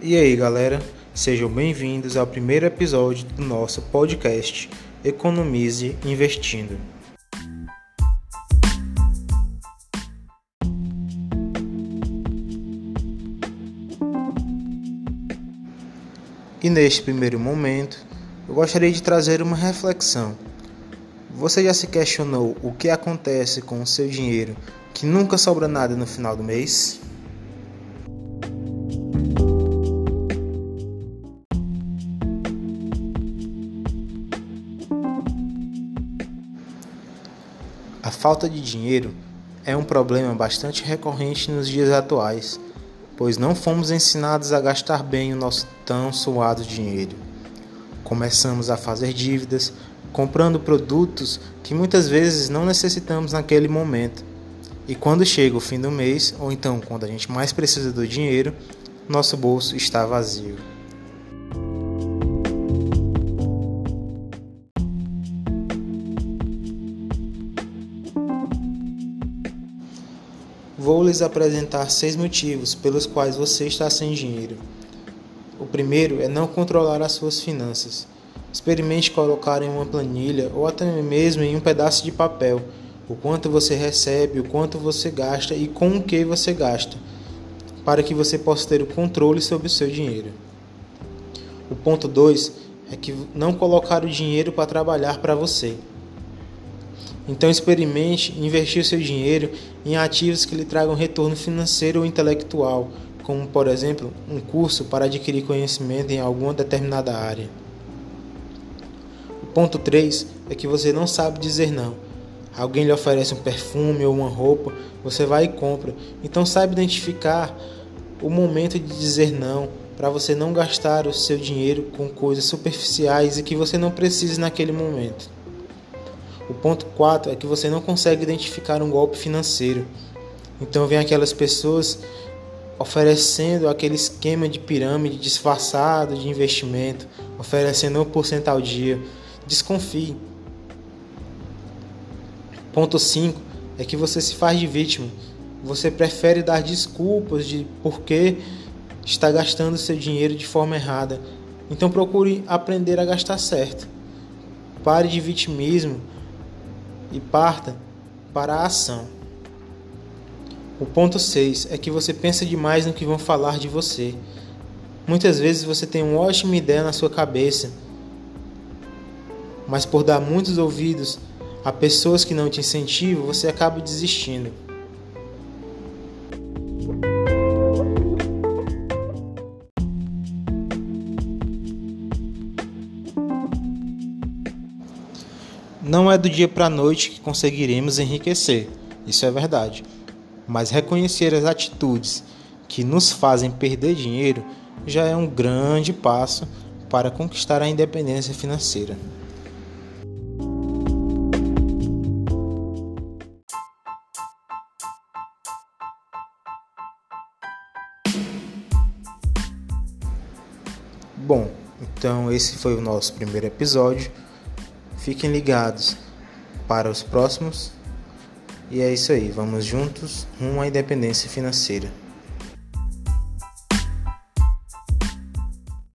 E aí, galera, sejam bem-vindos ao primeiro episódio do nosso podcast Economize Investindo. E neste primeiro momento, eu gostaria de trazer uma reflexão. Você já se questionou o que acontece com o seu dinheiro que nunca sobra nada no final do mês? A falta de dinheiro é um problema bastante recorrente nos dias atuais, pois não fomos ensinados a gastar bem o nosso tão suado dinheiro. Começamos a fazer dívidas, comprando produtos que muitas vezes não necessitamos naquele momento. E quando chega o fim do mês, ou então quando a gente mais precisa do dinheiro, nosso bolso está vazio. Vou lhes apresentar seis motivos pelos quais você está sem dinheiro. O primeiro é não controlar as suas finanças. Experimente colocar em uma planilha ou até mesmo em um pedaço de papel o quanto você recebe, o quanto você gasta e com o que você gasta, para que você possa ter o controle sobre o seu dinheiro. O ponto 2 é que não colocar o dinheiro para trabalhar para você. Então experimente investir seu dinheiro em ativos que lhe tragam retorno financeiro ou intelectual, como por exemplo, um curso para adquirir conhecimento em alguma determinada área. O ponto 3 é que você não sabe dizer não. Alguém lhe oferece um perfume ou uma roupa, você vai e compra. Então saiba identificar o momento de dizer não, para você não gastar o seu dinheiro com coisas superficiais e que você não precise naquele momento. O ponto 4 é que você não consegue identificar um golpe financeiro. Então vem aquelas pessoas oferecendo aquele esquema de pirâmide disfarçado de investimento, oferecendo 1% ao dia. Desconfie. Ponto 5 é que você se faz de vítima. Você prefere dar desculpas de por que está gastando seu dinheiro de forma errada. Então procure aprender a gastar certo. Pare de vitimismo e parta para a ação. O ponto 6 é que você pensa demais no que vão falar de você. Muitas vezes você tem uma ótima ideia na sua cabeça, mas por dar muitos ouvidos a pessoas que não te incentivam, você acaba desistindo. Não é do dia para a noite que conseguiremos enriquecer, isso é verdade. Mas reconhecer as atitudes que nos fazem perder dinheiro já é um grande passo para conquistar a independência financeira. Bom, então esse foi o nosso primeiro episódio. Fiquem ligados para os próximos. E é isso aí, vamos juntos rumo à independência financeira.